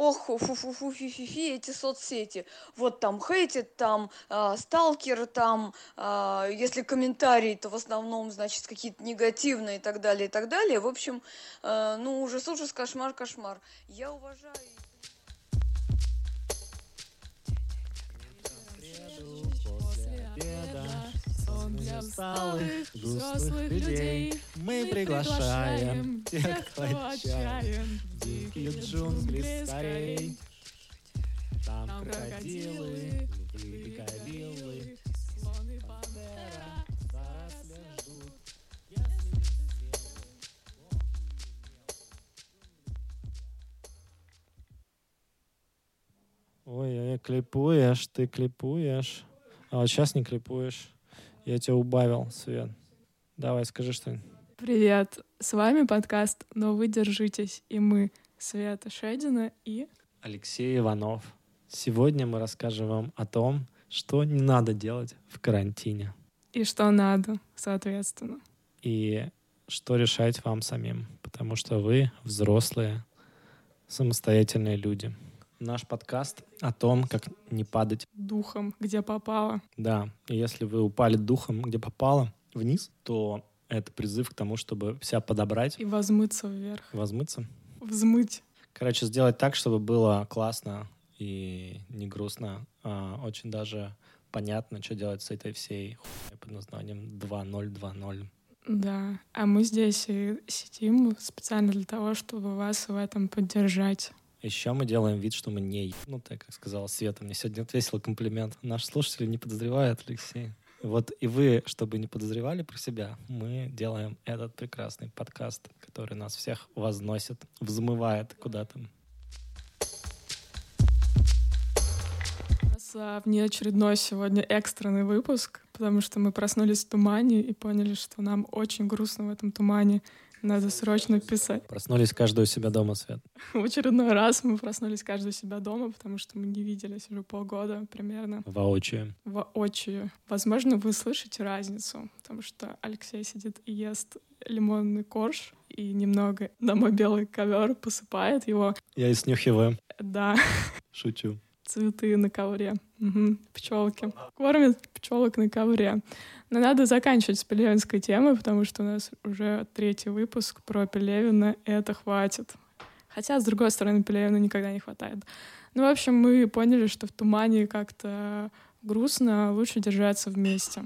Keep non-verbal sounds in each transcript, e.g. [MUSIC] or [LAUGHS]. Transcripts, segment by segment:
ох, фу-фу-фу, фи-фи-фи, эти соцсети. Вот там хейтит, там э, сталкер, там, э, если комментарии, то в основном, значит, какие-то негативные и так далее, и так далее. В общем, э, ну, ужас, ужас, кошмар, кошмар. Я уважаю... усталых, взрослых людей мы приглашаем тех, кто отчаян, дикие джунгли скорей. Там крокодилы, львы, гориллы, слон и пантера в зарослях ждут. Ой, ой, клипуешь, ты клипуешь. А вот сейчас не клипуешь. Я тебя убавил, Свет. Давай, скажи что-нибудь. Привет, с вами подкаст «Но вы держитесь» и мы, Света Шедина и... Алексей Иванов. Сегодня мы расскажем вам о том, что не надо делать в карантине. И что надо, соответственно. И что решать вам самим, потому что вы взрослые, самостоятельные люди. Наш подкаст о том, как не падать духом, где попало. Да, и если вы упали духом, где попало, вниз, то это призыв к тому, чтобы себя подобрать. И возмыться вверх. Возмыться? Взмыть. Короче, сделать так, чтобы было классно и не грустно, а очень даже понятно, что делать с этой всей хуйней под названием 2.0.2.0. Да, а мы здесь и сидим специально для того, чтобы вас в этом поддержать. Еще мы делаем вид, что мы не ну так как сказала Света, мне сегодня отвесил комплимент. Наши слушатели не подозревают, Алексей. Вот и вы, чтобы не подозревали про себя, мы делаем этот прекрасный подкаст, который нас всех возносит, взмывает куда-то. У нас а, внеочередной сегодня экстренный выпуск, потому что мы проснулись в тумане и поняли, что нам очень грустно в этом тумане. Надо срочно писать. Проснулись каждый у себя дома, Свет. [LAUGHS] В очередной раз мы проснулись каждый у себя дома, потому что мы не виделись уже полгода примерно. Воочию. Воочию. Возможно, вы слышите разницу, потому что Алексей сидит и ест лимонный корж и немного на мой белый ковер посыпает его. Я и снюхиваю. Да. Шучу. Цветы на ковре. Угу. Пчелки. Кормят пчелок на ковре. Но надо заканчивать с пелевинской темой, потому что у нас уже третий выпуск про Пелевина, это хватит. Хотя, с другой стороны, Пелевина никогда не хватает. Ну, в общем, мы поняли, что в тумане как-то грустно, лучше держаться вместе.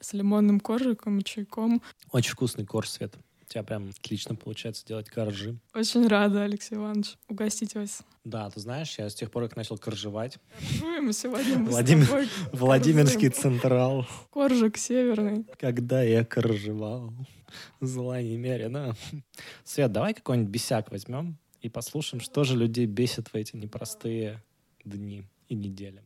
С лимонным коржиком и чайком. Очень вкусный корж, Свет. У тебя прям отлично получается делать коржи. Очень рада, Алексей Иванович, угостить вас. Да, ты знаешь, я с тех пор, как начал коржевать. Сегодня мы Владимир... [LAUGHS] Владимирский Централ. Коржик северный. Когда я коржевал, зла немерено. Свет, давай какой-нибудь бесяк возьмем и послушаем, что же людей бесит в эти непростые дни и недели.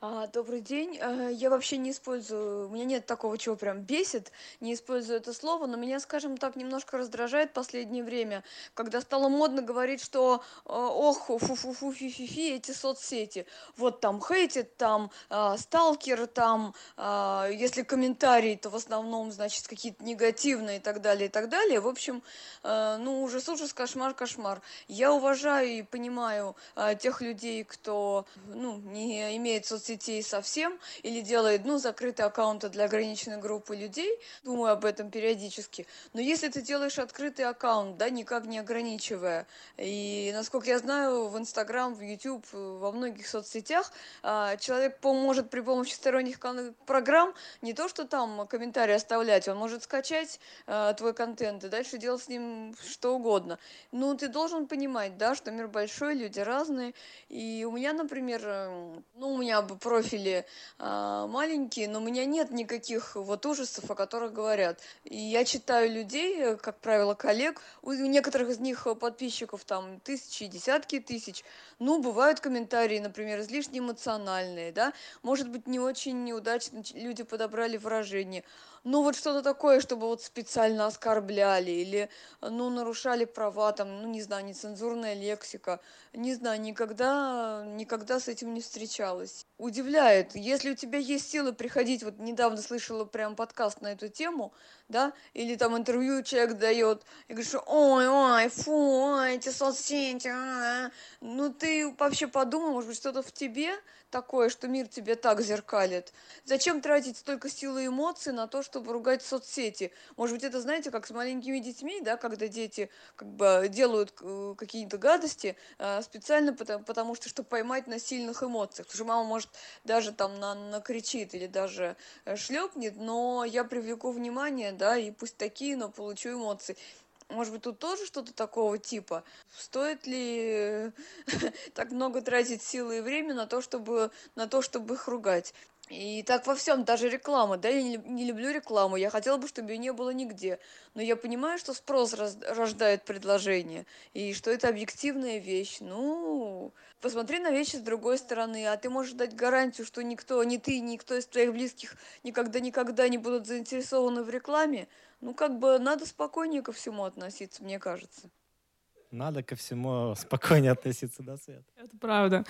А, добрый день. Э, я вообще не использую, у меня нет такого, чего прям бесит, не использую это слово, но меня, скажем так, немножко раздражает последнее время, когда стало модно говорить, что э, ох, фу-фу-фу, фи-фи-фи, эти соцсети. Вот там хейтит, там э, сталкер, там, если комментарии, то в основном, значит, какие-то негативные и так далее, и так далее. В общем, ну, ужас, ужас, кошмар, кошмар. Я уважаю и понимаю тех людей, кто, ну, не имеет соцсетей, соцсетей совсем или делает, ну, закрытые аккаунты для ограниченной группы людей, думаю об этом периодически. Но если ты делаешь открытый аккаунт, да, никак не ограничивая, и, насколько я знаю, в Инстаграм, в YouTube, во многих соцсетях а, человек может при помощи сторонних программ не то, что там комментарии оставлять, он может скачать а, твой контент и дальше делать с ним что угодно. Но ты должен понимать, да, что мир большой, люди разные, и у меня, например, ну, у меня профили э, маленькие, но у меня нет никаких вот ужасов, о которых говорят. И я читаю людей, как правило, коллег. У некоторых из них подписчиков там тысячи, десятки тысяч. Ну, бывают комментарии, например, излишне эмоциональные, да. Может быть, не очень неудачно люди подобрали выражение ну вот что-то такое, чтобы вот специально оскорбляли или, ну, нарушали права, там, ну, не знаю, нецензурная лексика. Не знаю, никогда, никогда с этим не встречалась. У удивляет. Если у тебя есть силы приходить, вот недавно слышала прям подкаст на эту тему, да, или там интервью человек дает, и говорит, что ой, ой, фу, ой, эти соцсети, а, а. ну ты вообще подумай, может быть, что-то в тебе такое, что мир тебе так зеркалит. Зачем тратить столько сил и эмоций на то, чтобы ругать соцсети? Может быть, это, знаете, как с маленькими детьми, да, когда дети как бы делают э, какие-то гадости э, специально потому, потому что, чтобы поймать на сильных эмоциях. Потому что мама, может, даже там на, накричит или даже э, шлепнет, но я привлеку внимание, да, и пусть такие, но получу эмоции. Может быть, тут тоже что-то такого типа? Стоит ли [LAUGHS] так много тратить силы и время на то, чтобы, на то, чтобы их ругать? И так во всем, даже реклама, да, я не, не люблю рекламу, я хотела бы, чтобы ее не было нигде, но я понимаю, что спрос раз, рождает предложение, и что это объективная вещь, ну, посмотри на вещи с другой стороны, а ты можешь дать гарантию, что никто, ни ты, никто из твоих близких никогда-никогда не будут заинтересованы в рекламе, ну, как бы надо спокойнее ко всему относиться, мне кажется. Надо ко всему спокойнее относиться, да, Свет? Это правда.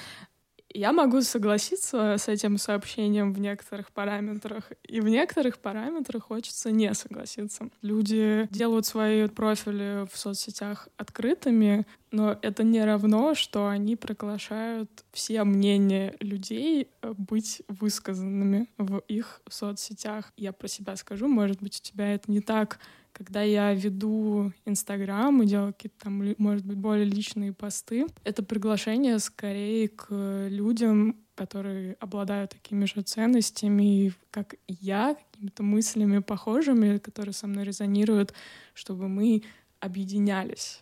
Я могу согласиться с этим сообщением в некоторых параметрах, и в некоторых параметрах хочется не согласиться. Люди делают свои профили в соцсетях открытыми, но это не равно, что они приглашают все мнения людей э, быть высказанными в их соцсетях. Я про себя скажу, может быть, у тебя это не так когда я веду Инстаграм и делаю какие-то там, может быть, более личные посты, это приглашение скорее к людям, которые обладают такими же ценностями, как я, какими-то мыслями похожими, которые со мной резонируют, чтобы мы объединялись,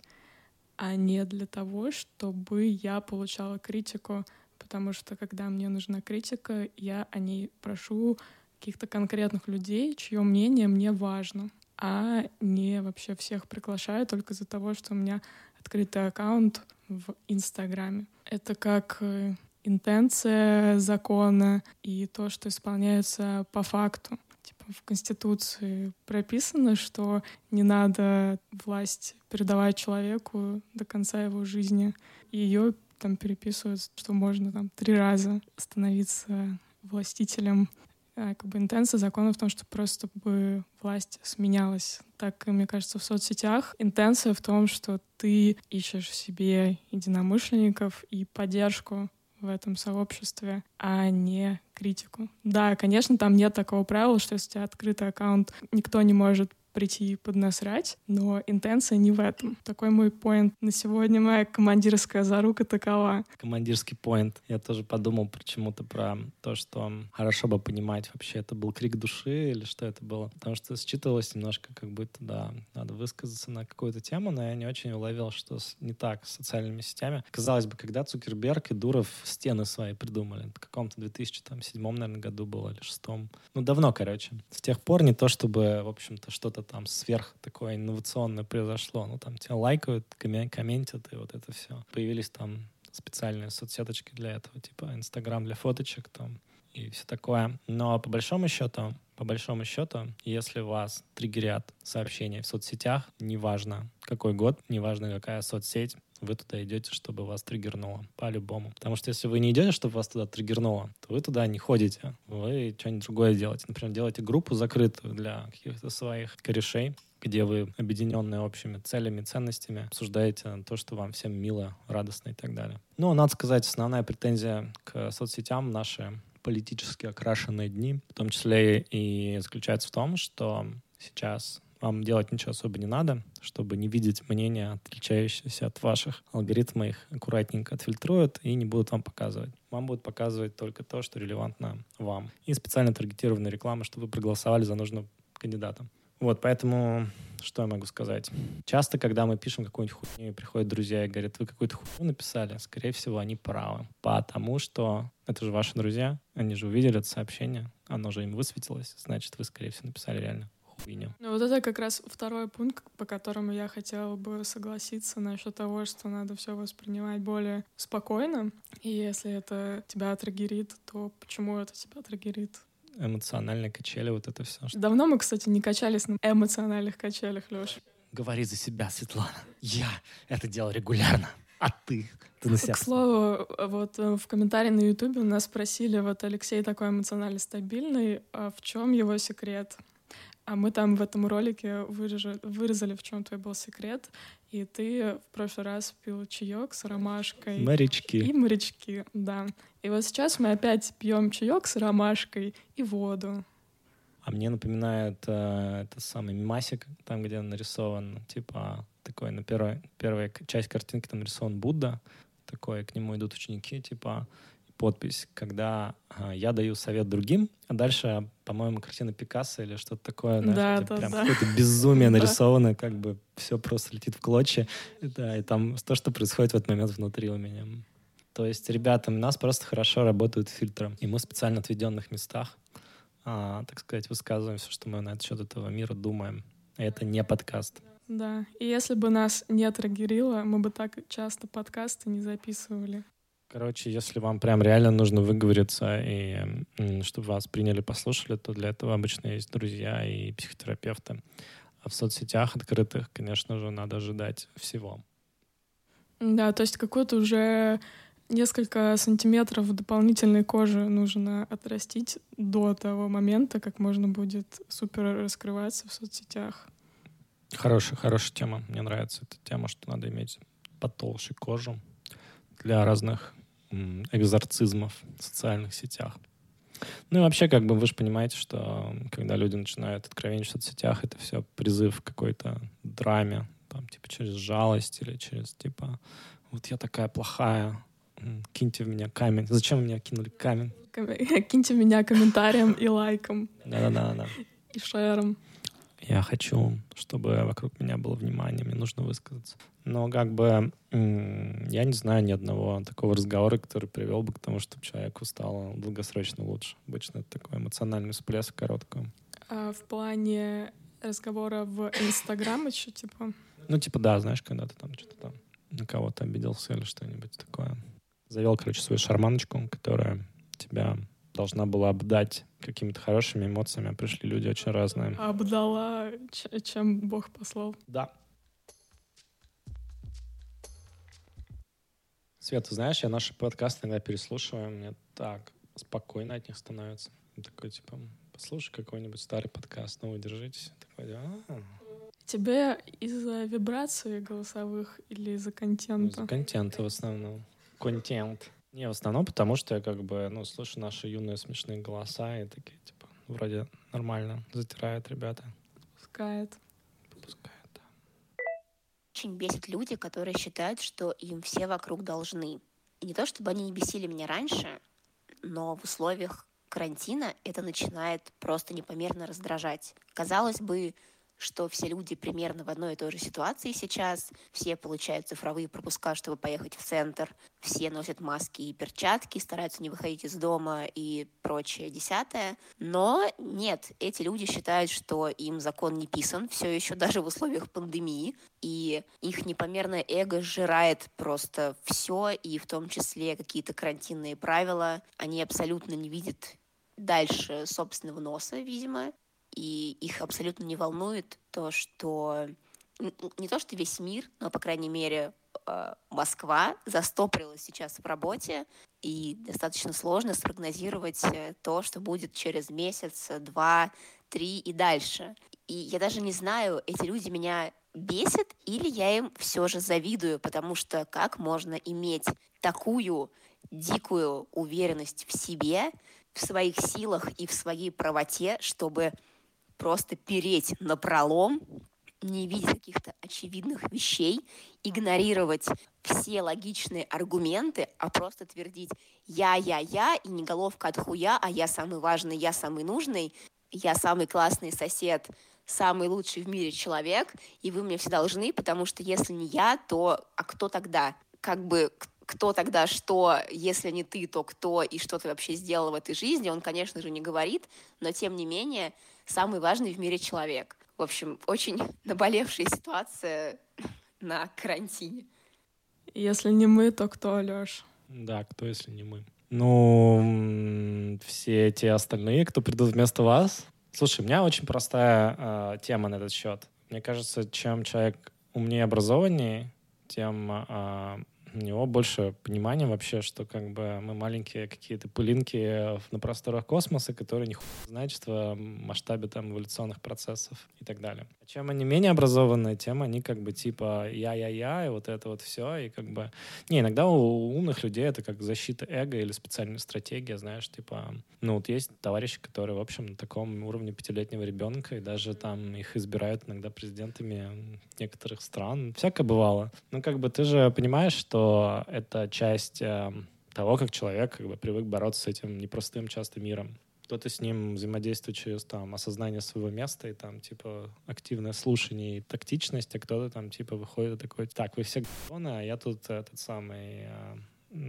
а не для того, чтобы я получала критику, потому что когда мне нужна критика, я о ней прошу каких-то конкретных людей, чье мнение мне важно а не вообще всех приглашаю только из-за того, что у меня открытый аккаунт в Инстаграме. Это как э, интенция закона и то, что исполняется по факту. Типа в Конституции прописано, что не надо власть передавать человеку до конца его жизни. И ее там переписывают, что можно там три раза становиться властителем как бы интенция закона в том, что просто бы власть сменялась. Так, мне кажется, в соцсетях интенция в том, что ты ищешь себе единомышленников и поддержку в этом сообществе, а не критику. Да, конечно, там нет такого правила, что если у тебя открытый аккаунт, никто не может прийти и поднасрать, но интенция не в этом. Такой мой поинт на сегодня. Моя командирская зарука такова. Командирский поинт. Я тоже подумал почему-то про то, что хорошо бы понимать, вообще это был крик души или что это было. Потому что считывалось немножко, как будто, да, надо высказаться на какую-то тему, но я не очень уловил, что не так с социальными сетями. Казалось бы, когда Цукерберг и Дуров стены свои придумали, в каком-то 2007, наверное, году было или шестом. Ну, давно, короче. С тех пор не то, чтобы, в общем-то, что-то там сверх такое инновационное произошло. Ну, там тебя лайкают, комментят, и вот это все. Появились там специальные соцсеточки для этого, типа Инстаграм для фоточек там и все такое. Но по большому счету, по большому счету, если вас триггерят сообщения в соцсетях, неважно какой год, неважно какая соцсеть, вы туда идете, чтобы вас триггернуло, по-любому. Потому что если вы не идете, чтобы вас туда триггернуло, то вы туда не ходите, вы что-нибудь другое делаете. Например, делаете группу закрытую для каких-то своих корешей, где вы, объединенные общими целями, ценностями, обсуждаете то, что вам всем мило, радостно и так далее. Ну, надо сказать, основная претензия к соцсетям наши политически окрашенные дни, в том числе и заключается в том, что сейчас вам делать ничего особо не надо, чтобы не видеть мнения, отличающиеся от ваших. Алгоритмы их аккуратненько отфильтруют и не будут вам показывать. Вам будут показывать только то, что релевантно вам. И специально таргетированная реклама, чтобы вы проголосовали за нужного кандидата. Вот, поэтому что я могу сказать? Часто, когда мы пишем какую-нибудь хуйню, приходят друзья и говорят, вы какую-то хуйню написали, скорее всего, они правы. Потому что это же ваши друзья, они же увидели это сообщение, оно же им высветилось, значит, вы, скорее всего, написали реально хуйню. Ну вот это как раз второй пункт, по которому я хотела бы согласиться насчет того, что надо все воспринимать более спокойно. И если это тебя триггерит, то почему это тебя триггерит? Эмоциональные качели, вот это все. Давно мы, кстати, не качались на эмоциональных качелях, Лёш. Говори за себя, Светлана. Я это делал регулярно. А ты? Ты на себя К слову, вот э, в комментарии на Ютубе у нас спросили, вот Алексей такой эмоционально стабильный, а в чем его секрет? А мы там в этом ролике вырежи- вырезали, в чем твой был секрет, и ты в прошлый раз пил чаек с ромашкой. Морячки. И морячки, да. И вот сейчас мы опять пьем чаек с ромашкой и воду. А мне напоминает э, это самый мимасик, там, где нарисован, типа, такой, на первой, первая к- часть картинки там нарисован Будда, такой, к нему идут ученики, типа, подпись, когда а, я даю совет другим, а дальше, по-моему, картина Пикассо или что-то такое, знаешь, Да, да, прям да. какое-то безумие [LAUGHS] нарисовано, как бы все просто летит в клочья, да, и там то, что происходит в этот момент внутри у меня. То есть, ребята, у нас просто хорошо работают фильтры, и мы в специально отведенных местах а, так сказать, высказываем все, что мы на этот счет этого мира думаем. Это не подкаст. Да. И если бы нас не трагерило, мы бы так часто подкасты не записывали. Короче, если вам прям реально нужно выговориться и чтобы вас приняли, послушали, то для этого обычно есть друзья и психотерапевты. А в соцсетях открытых, конечно же, надо ожидать всего. Да, то есть какую-то уже несколько сантиметров дополнительной кожи нужно отрастить до того момента, как можно будет супер раскрываться в соцсетях. Хорошая, хорошая тема. Мне нравится эта тема, что надо иметь потолще кожу для разных экзорцизмов в социальных сетях. Ну и вообще, как бы вы же понимаете, что когда люди начинают откровенничать в соцсетях, это все призыв к какой-то драме, там, типа, через жалость или через, типа, вот я такая плохая, киньте в меня камень. Зачем в меня кинули камень? [LAUGHS] Киньте меня комментарием и лайком, Да-да-да. и шером. Я хочу, чтобы вокруг меня было внимание, мне нужно высказаться. Но как бы я не знаю ни одного такого разговора, который привел бы к тому, чтобы человеку стало долгосрочно лучше. Обычно это такой эмоциональный всплеск короткий. А в плане разговора в Инстаграм еще, типа, Ну, типа, да, знаешь, когда ты там что-то там на кого-то обиделся или что-нибудь такое. Завел, короче, свою шарманочку, которая тебя должна была обдать какими-то хорошими эмоциями, а пришли люди очень разные. обдала, чем Бог послал. Да. Свет, ты знаешь, я наши подкасты иногда переслушиваю, мне так спокойно от них становится. Я такой, типа, послушай какой-нибудь старый подкаст, ну держитесь. Такой, «А, Тебе из-за вибраций голосовых или из-за ну, контента? за контент в основном. Контент. Не, в основном потому, что я как бы, ну, слышу наши юные смешные голоса и такие, типа, вроде нормально затирают ребята. Пускает. Попускают, да. Очень бесит люди, которые считают, что им все вокруг должны. И не то, чтобы они не бесили меня раньше, но в условиях карантина это начинает просто непомерно раздражать. Казалось бы, что все люди примерно в одной и той же ситуации сейчас, все получают цифровые пропуска, чтобы поехать в центр, все носят маски и перчатки, стараются не выходить из дома и прочее десятое. Но нет, эти люди считают, что им закон не писан все еще [LAUGHS] даже в условиях пандемии, и их непомерное эго сжирает просто все, и в том числе какие-то карантинные правила. Они абсолютно не видят дальше собственного носа, видимо, и их абсолютно не волнует то, что не то, что весь мир, но, по крайней мере, э, Москва застопорилась сейчас в работе, и достаточно сложно спрогнозировать э, то, что будет через месяц, два, три и дальше. И я даже не знаю, эти люди меня бесят или я им все же завидую, потому что как можно иметь такую дикую уверенность в себе, в своих силах и в своей правоте, чтобы просто переть на пролом, не видеть каких-то очевидных вещей, игнорировать все логичные аргументы, а просто твердить «я, я, я» и не головка от хуя, а «я самый важный, я самый нужный», «я самый классный сосед», самый лучший в мире человек, и вы мне все должны, потому что если не я, то а кто тогда? Как бы кто тогда что, если не ты, то кто и что ты вообще сделал в этой жизни, он, конечно же, не говорит, но тем не менее самый важный в мире человек. В общем, очень [LAUGHS] наболевшая ситуация [LAUGHS] на карантине. Если не мы, то кто, Лёш? Да, кто, если не мы? Ну, все те остальные, кто придут вместо вас. Слушай, у меня очень простая э, тема на этот счет. Мне кажется, чем человек умнее, образованнее, тем э, у него больше понимания вообще, что как бы мы маленькие какие-то пылинки на просторах космоса, которые не значат в масштабе там эволюционных процессов и так далее. А чем они менее образованные, тем они как бы типа я-я-я, и вот это вот все, и как бы... Не, иногда у умных людей это как защита эго или специальная стратегия, знаешь, типа... Ну, вот есть товарищи, которые, в общем, на таком уровне пятилетнего ребенка, и даже там их избирают иногда президентами некоторых стран. Всякое бывало. Ну, как бы ты же понимаешь, что это часть э, того, как человек как бы привык бороться с этим непростым часто миром. Кто-то с ним взаимодействует через там осознание своего места и там типа активное слушание и тактичность, а кто-то там типа выходит и такой, так, вы все говно, а я тут этот самый э,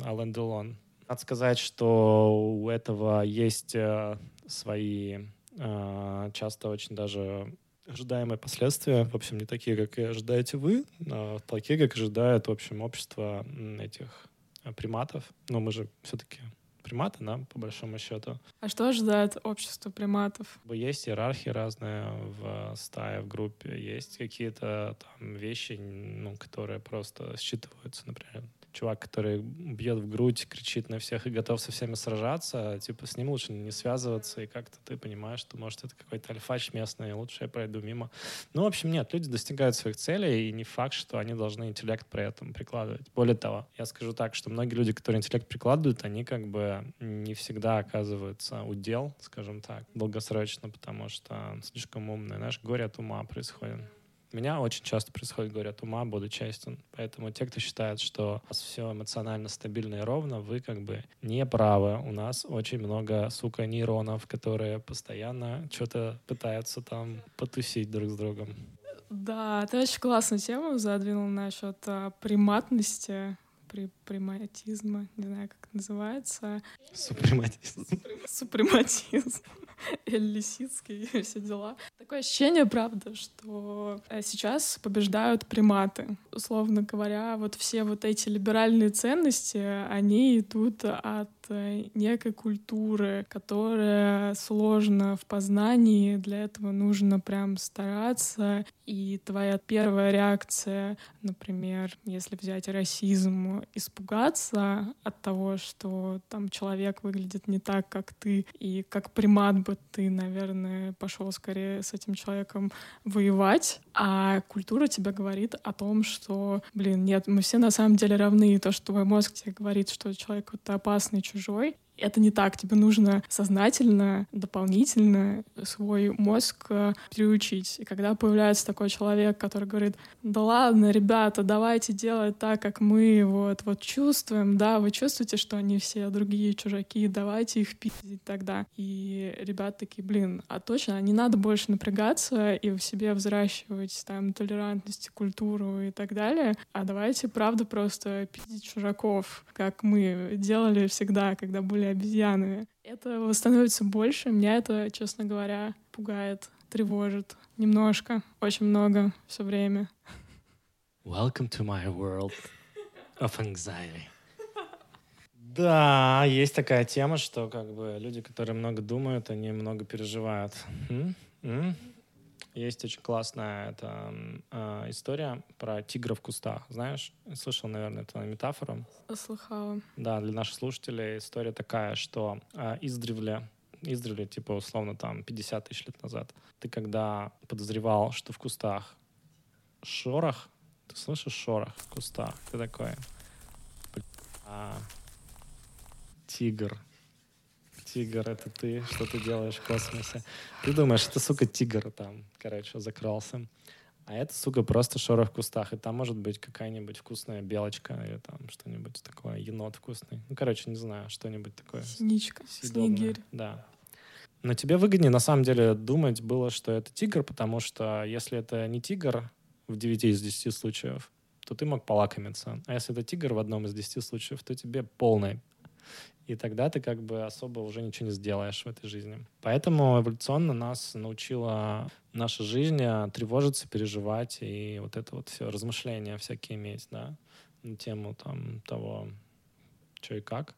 Ален Делон. Надо сказать, что у этого есть э, свои э, часто очень даже ожидаемые последствия, в общем, не такие, как и ожидаете вы, а такие, как ожидает, в общем, общество этих э, приматов. Но мы же все-таки приматы, да, по большому счету. А что ожидает общество приматов? Есть иерархии разные в стае, в группе. Есть какие-то там вещи, ну, которые просто считываются, например, чувак, который бьет в грудь, кричит на всех и готов со всеми сражаться, типа с ним лучше не связываться, и как-то ты понимаешь, что, может, это какой-то альфач местный, лучше я пройду мимо. Ну, в общем, нет, люди достигают своих целей, и не факт, что они должны интеллект при этом прикладывать. Более того, я скажу так, что многие люди, которые интеллект прикладывают, они как бы не всегда оказываются удел, скажем так, долгосрочно, потому что слишком умные. Знаешь, горе от ума происходит. Меня очень часто происходит от ума, буду честен. Поэтому те, кто считает, что у вас все эмоционально стабильно и ровно, вы как бы не правы. У нас очень много, сука, нейронов, которые постоянно что-то пытаются там потусить друг с другом. Да, ты очень классную тему задвинул насчет а, приматности при, приматизма, не знаю, как это называется. Супрематизм. Супрематизм. Лисицкий и все дела. Такое ощущение, правда, что э, сейчас побеждают приматы. Условно говоря, вот все вот эти либеральные ценности, они идут от э, некой культуры, которая сложна в познании, для этого нужно прям стараться. И твоя первая реакция, например, если взять расизм, испугаться от того, что там человек выглядит не так, как ты, и как примат бы ты, наверное, пошел скорее с этим человеком воевать, а культура тебе говорит о том, что, блин, нет, мы все на самом деле равны, и то, что твой мозг тебе говорит, что человек вот опасный, чужой, это не так. Тебе нужно сознательно, дополнительно свой мозг э, приучить. И когда появляется такой человек, который говорит, да ладно, ребята, давайте делать так, как мы вот, вот чувствуем, да, вы чувствуете, что они все другие чужаки, давайте их пиздить тогда. И ребята такие, блин, а точно, не надо больше напрягаться и в себе взращивать там толерантность, культуру и так далее, а давайте, правда, просто пиздить чужаков, как мы делали всегда, когда были обезьянами. Это становится больше. Меня это, честно говоря, пугает, тревожит. Немножко, очень много все время. Welcome to my world of anxiety. Да, есть такая тема, что как бы люди, которые много думают, они много переживают. М? М? Есть очень классная эта, э, история про тигра в кустах. Знаешь, слышал, наверное, эту метафору? Слыхала. Да, для наших слушателей история такая, что э, издревле, издревле, типа, условно, там, 50 тысяч лет назад, ты когда подозревал, что в кустах шорох, ты слышишь шорох в кустах, ты такой, а, тигр, тигр, это ты, что ты делаешь в космосе. Ты думаешь, это, сука, тигр там, короче, закрался. А это, сука, просто шорох в кустах. И там может быть какая-нибудь вкусная белочка или там что-нибудь такое, енот вкусный. Ну, короче, не знаю, что-нибудь такое. Синичка, снегирь. Да. Но тебе выгоднее, на самом деле, думать было, что это тигр, потому что если это не тигр в 9 из 10 случаев, то ты мог полакомиться. А если это тигр в одном из 10 случаев, то тебе полная и тогда ты как бы особо уже ничего не сделаешь в этой жизни. Поэтому эволюционно нас научила наша жизнь э, тревожиться, переживать и вот это вот все размышления всякие иметь, да, на тему там того, что и как.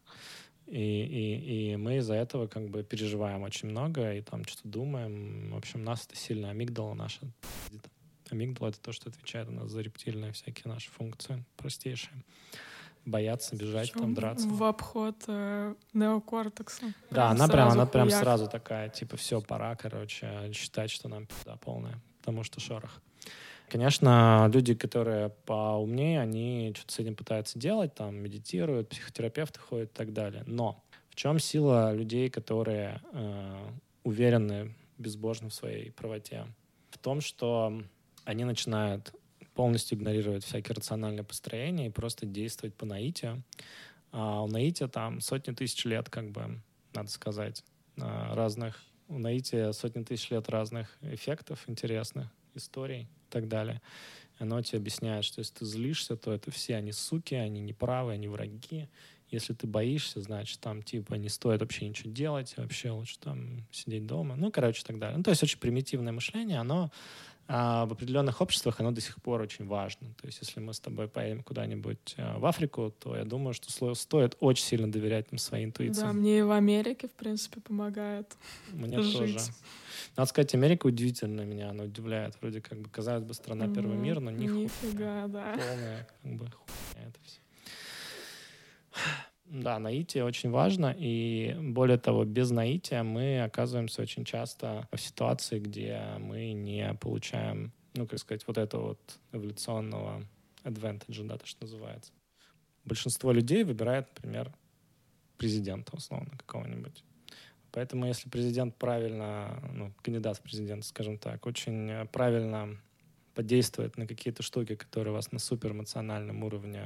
И, и, и мы из-за этого как бы переживаем очень много и там что-то думаем. В общем, нас это сильно амигдала наша. Амигдала — это то, что отвечает у нас за рептильные всякие наши функции простейшие. Бояться, бежать, Причём там драться. В обход э, неокортекса. Да, она прям, она прям хуяк. сразу такая, типа, все, пора, короче, считать, что нам пизда полная, потому что шорох. Конечно, люди, которые поумнее, они что-то с этим пытаются делать, там, медитируют, психотерапевты ходят и так далее. Но в чем сила людей, которые э, уверены безбожно в своей правоте? В том, что они начинают полностью игнорировать всякие рациональные построения и просто действовать по наитию. А у наития там сотни тысяч лет, как бы, надо сказать, а, разных. У наития сотни тысяч лет разных эффектов интересных, историй и так далее. Оно тебе объясняет, что если ты злишься, то это все они суки, они неправы, они враги. Если ты боишься, значит, там, типа, не стоит вообще ничего делать, вообще лучше там сидеть дома. Ну, короче, так далее. Ну, то есть очень примитивное мышление, оно а, в определенных обществах, оно до сих пор очень важно. То есть если мы с тобой поедем куда-нибудь а, в Африку, то я думаю, что стоит очень сильно доверять им своей интуиции. Да, мне и в Америке, в принципе, помогает. Мне [LAUGHS] жить. тоже. Надо сказать, Америка удивительно меня, она удивляет. Вроде как бы, казалось бы, страна первого мира, но ни хуя. Нифига, да. полная как бы хуйня это все. Да, наитие очень важно, и более того, без наития мы оказываемся очень часто в ситуации, где мы не получаем, ну, как сказать, вот этого вот эволюционного advantage, да, то, что называется. Большинство людей выбирает, например, президента, условно, какого-нибудь. Поэтому если президент правильно, ну, кандидат в президент, скажем так, очень правильно подействует на какие-то штуки, которые вас на суперэмоциональном уровне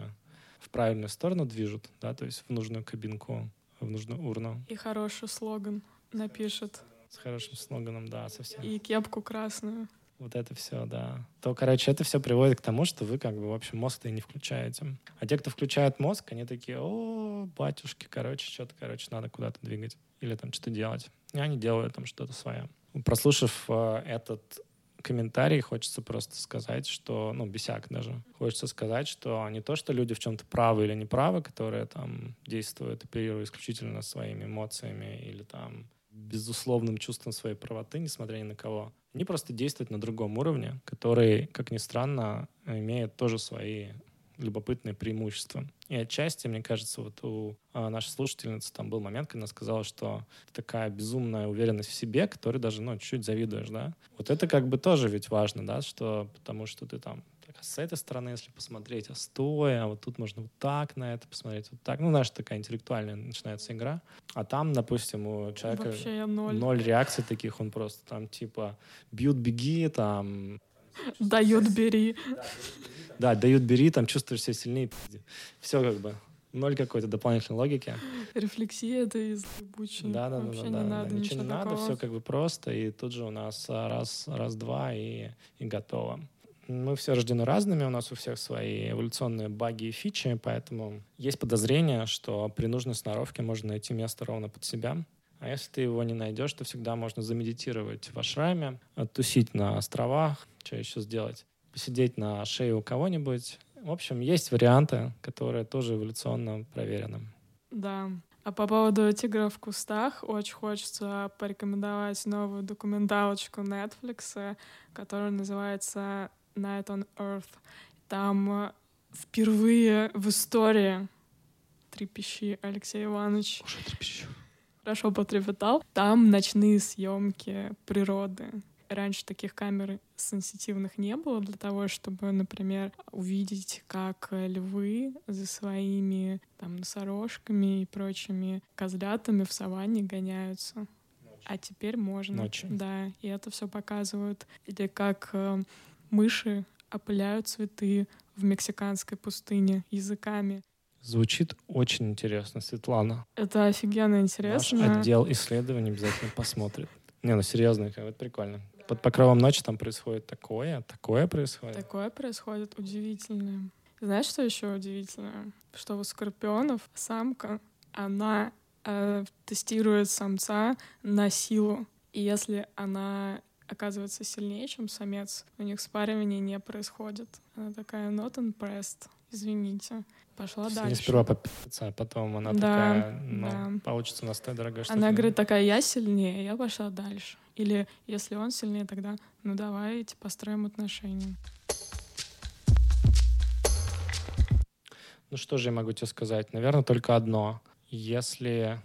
в правильную сторону движут, да, то есть в нужную кабинку, в нужную урну И хороший слоган напишет. с хорошим слоганом, да, совсем. И кепку красную. Вот это все, да. То, короче, это все приводит к тому, что вы как бы, в общем, мозг-то и не включаете. А те, кто включает мозг, они такие, о, батюшки, короче, что-то, короче, надо куда-то двигать или там что-то делать. И они делают там что-то свое. Прослушав э, этот комментарий, хочется просто сказать, что, ну, бесяк даже, хочется сказать, что не то, что люди в чем-то правы или неправы, которые там действуют, оперируют исключительно своими эмоциями или там безусловным чувством своей правоты, несмотря ни на кого. Они просто действуют на другом уровне, который, как ни странно, имеет тоже свои любопытные преимущества. И отчасти, мне кажется, вот у а, нашей слушательницы там был момент, когда она сказала, что такая безумная уверенность в себе, которой даже, ну, чуть-чуть завидуешь, да. Вот это как бы тоже ведь важно, да, что потому что ты там так, с этой стороны, если посмотреть, а стоя, а вот тут можно вот так на это посмотреть, вот так. Ну, знаешь, такая интеллектуальная начинается игра. А там, допустим, у человека ноль. ноль реакций таких, он просто там типа бьют, беги, там Дают, бери. да, дают, бери, там чувствуешь себя сильнее. Все как бы. Ноль какой-то дополнительной логики. Рефлексия это из ебучей. Да, да, да, Вообще да, не да, надо да. Ничего не надо, такого. все как бы просто, и тут же у нас а, раз, раз, два и, и готово. Мы все рождены разными, у нас у всех свои эволюционные баги и фичи, поэтому есть подозрение, что при нужной сноровке можно найти место ровно под себя. А если ты его не найдешь, то всегда можно замедитировать в ашраме, оттусить на островах, что еще сделать, посидеть на шее у кого-нибудь. В общем, есть варианты, которые тоже эволюционно проверены. Да. А по поводу «Тигра в кустах» очень хочется порекомендовать новую документалочку Netflix, которая называется «Night on Earth». Там э, впервые в истории трепещи Алексей Иванович хорошо потрепетал. Там ночные съемки природы. Раньше таких камер сенситивных не было для того, чтобы, например, увидеть, как львы за своими там носорожками и прочими козлятами в саванне гоняются. А теперь можно. Ночью. Да, и это все показывают. Или как э, мыши опыляют цветы в мексиканской пустыне языками. Звучит очень интересно, Светлана. Это офигенно Наш интересно. отдел исследований обязательно посмотрит. Не, ну серьезно, это прикольно. Под покровом ночи там происходит такое, такое происходит. Такое происходит удивительное. Знаешь, что еще удивительное? Что у скорпионов самка, она э, тестирует самца на силу. И если она оказывается сильнее, чем самец, у них спаривание не происходит. Она такая not impressed. Извините. Пошла Они дальше. сперва попиться, а потом она Да, такая, ну, да. получится у нас так дорогая Она говорит такая, я сильнее, я пошла дальше. Или если он сильнее, тогда ну давайте построим отношения. Ну что же я могу тебе сказать? Наверное, только одно. Если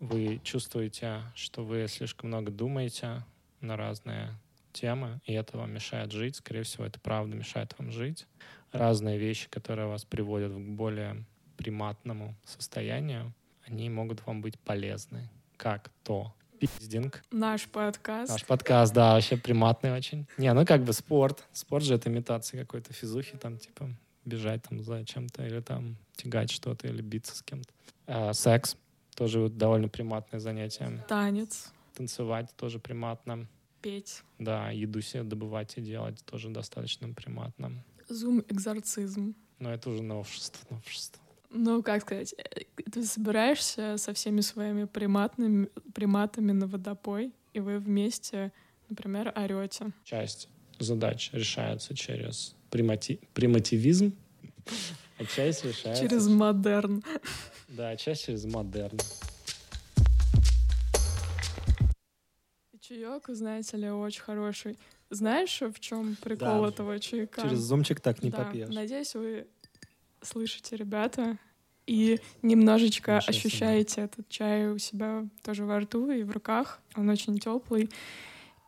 вы чувствуете, что вы слишком много думаете на разные темы, и это вам мешает жить, скорее всего, это правда мешает вам жить. Разные вещи, которые вас приводят к более приматному состоянию, они могут вам быть полезны. Как то пиздинг. Наш подкаст. Наш подкаст, да, вообще приматный очень. Не, ну как бы спорт. Спорт же это имитация какой-то физухи, там типа бежать там за чем-то или там тягать что-то или биться с кем-то. А, секс тоже довольно приматное занятие. Танец. Танцевать тоже приматно. Петь. Да, еду себе добывать и делать тоже достаточно приматно. Зум-экзорцизм. Но это уже новшество, новшество. Ну, как сказать, э, ты собираешься со всеми своими приматными, приматами на водопой, и вы вместе, например, орете. Часть задач решается через примати... примативизм, а часть решается... Через модерн. Да, часть через модерн. Чаек, знаете ли, очень хороший. Знаешь, в чем прикол Да. этого чайка? Через зумчик так не да. попьешь. Надеюсь, вы слышите, ребята, и немножечко себе. ощущаете этот чай у себя тоже во рту и в руках. Он очень теплый.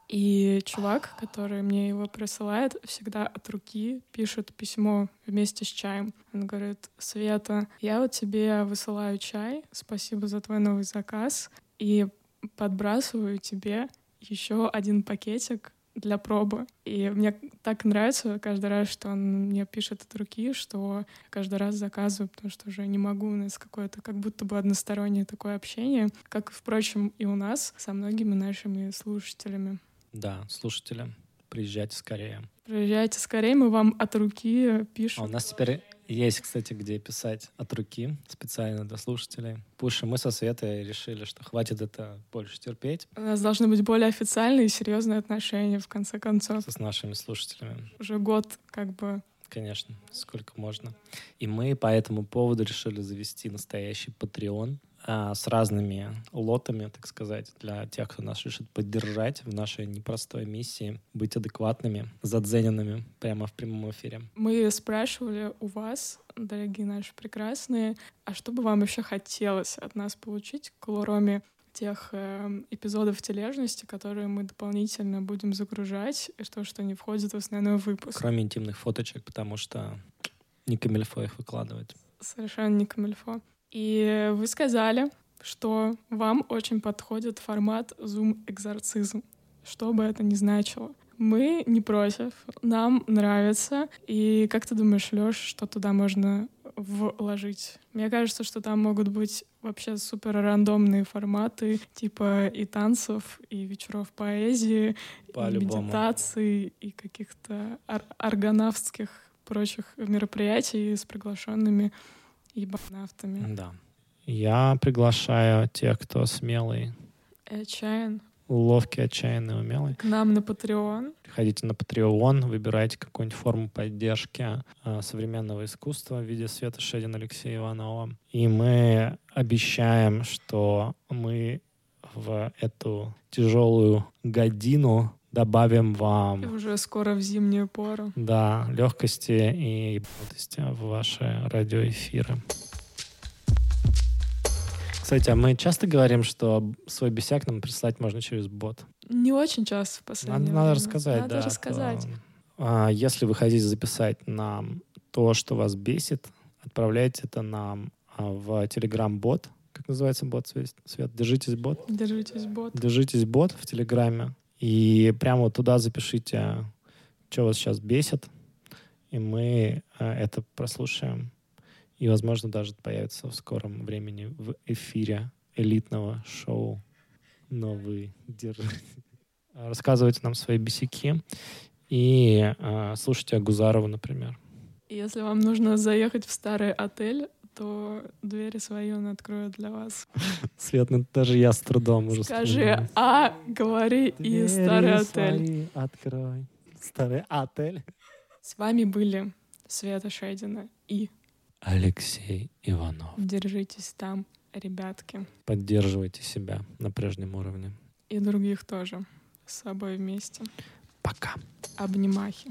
И чувак, который мне его присылает, всегда от руки пишет письмо вместе с чаем. Он говорит, Света, я вот тебе высылаю чай, спасибо за твой новый заказ, и подбрасываю тебе еще один пакетик для пробы. И мне так нравится каждый раз, что он мне пишет от руки, что каждый раз заказываю, потому что уже не могу, у нас какое-то как будто бы одностороннее такое общение, как, впрочем, и у нас со многими нашими слушателями. Да, слушатели, приезжайте скорее. Приезжайте скорее, мы вам от руки А у пишем. нас теперь есть, кстати, где писать от руки специально для слушателей. Пуша, мы со Светой решили, что хватит это больше терпеть У нас должны быть более официальные и серьезные отношения, в конце концов. с нашими слушателями. Уже год как бы Конечно, сколько можно. И мы по этому поводу решили завести настоящий Patreon с разными лотами, так сказать, для тех, кто нас решит поддержать в нашей непростой миссии быть адекватными, задзененными прямо в прямом эфире. Мы спрашивали у вас, дорогие наши прекрасные, а что бы вам еще хотелось от нас получить, кроме тех эм, эпизодов тележности, которые мы дополнительно будем загружать, и то, что не входит в основной выпуск. Кроме интимных фоточек, потому что не камильфо их выкладывать. Совершенно не камильфо. И вы сказали, что вам очень подходит формат Zoom-экзорцизм, что бы это ни значило. Мы не против, нам нравится. И как ты думаешь, Лёш, что туда можно вложить? Мне кажется, что там могут быть вообще супер рандомные форматы, типа и танцев, и вечеров поэзии, и По-любому. медитаций, и каких-то ар- аргонавтских прочих мероприятий с приглашенными ебанавтами. Да. Я приглашаю тех, кто смелый, И отчаян. ловкий, отчаянный, умелый. К нам на Patreon. Приходите на Patreon, выбирайте какую-нибудь форму поддержки э, современного искусства в виде Света Шедина Алексея Иванова. И мы обещаем, что мы в эту тяжелую годину добавим И вам уже скоро в зимнюю пору. да, легкости и ебанутости в ваши радиоэфиры. Кстати, а мы часто говорим, что свой бесяк нам прислать можно через бот. Не очень часто в последнее Надо, надо время. рассказать, Надо да. рассказать. то, а, если вы хотите записать нам то, что вас бесит, отправляйте это нам а, в Telegram-бот. Как называется бот, Свет? Свет, держитесь бот. Держитесь, бот. Держитесь бот в Телеграме. И прямо вот туда запишите, что вас сейчас бесит. И мы а, это прослушаем. И, возможно, даже появится в скором времени в эфире элитного шоу. Но вы держитесь. Рассказывайте нам свои бесяки. И а, слушайте Агузарова, например. Если вам нужно заехать в старый отель, то двери свои он откроет для вас. Свет, ну даже я с трудом уже Скажи. «А», говори, и старый отель. открой. Старый отель. С вами были Света Шейдина и Алексей Иванов. держитесь там, ребятки. Поддерживайте себя на прежнем уровне. И других тоже. С собой вместе. Пока. Обнимахи.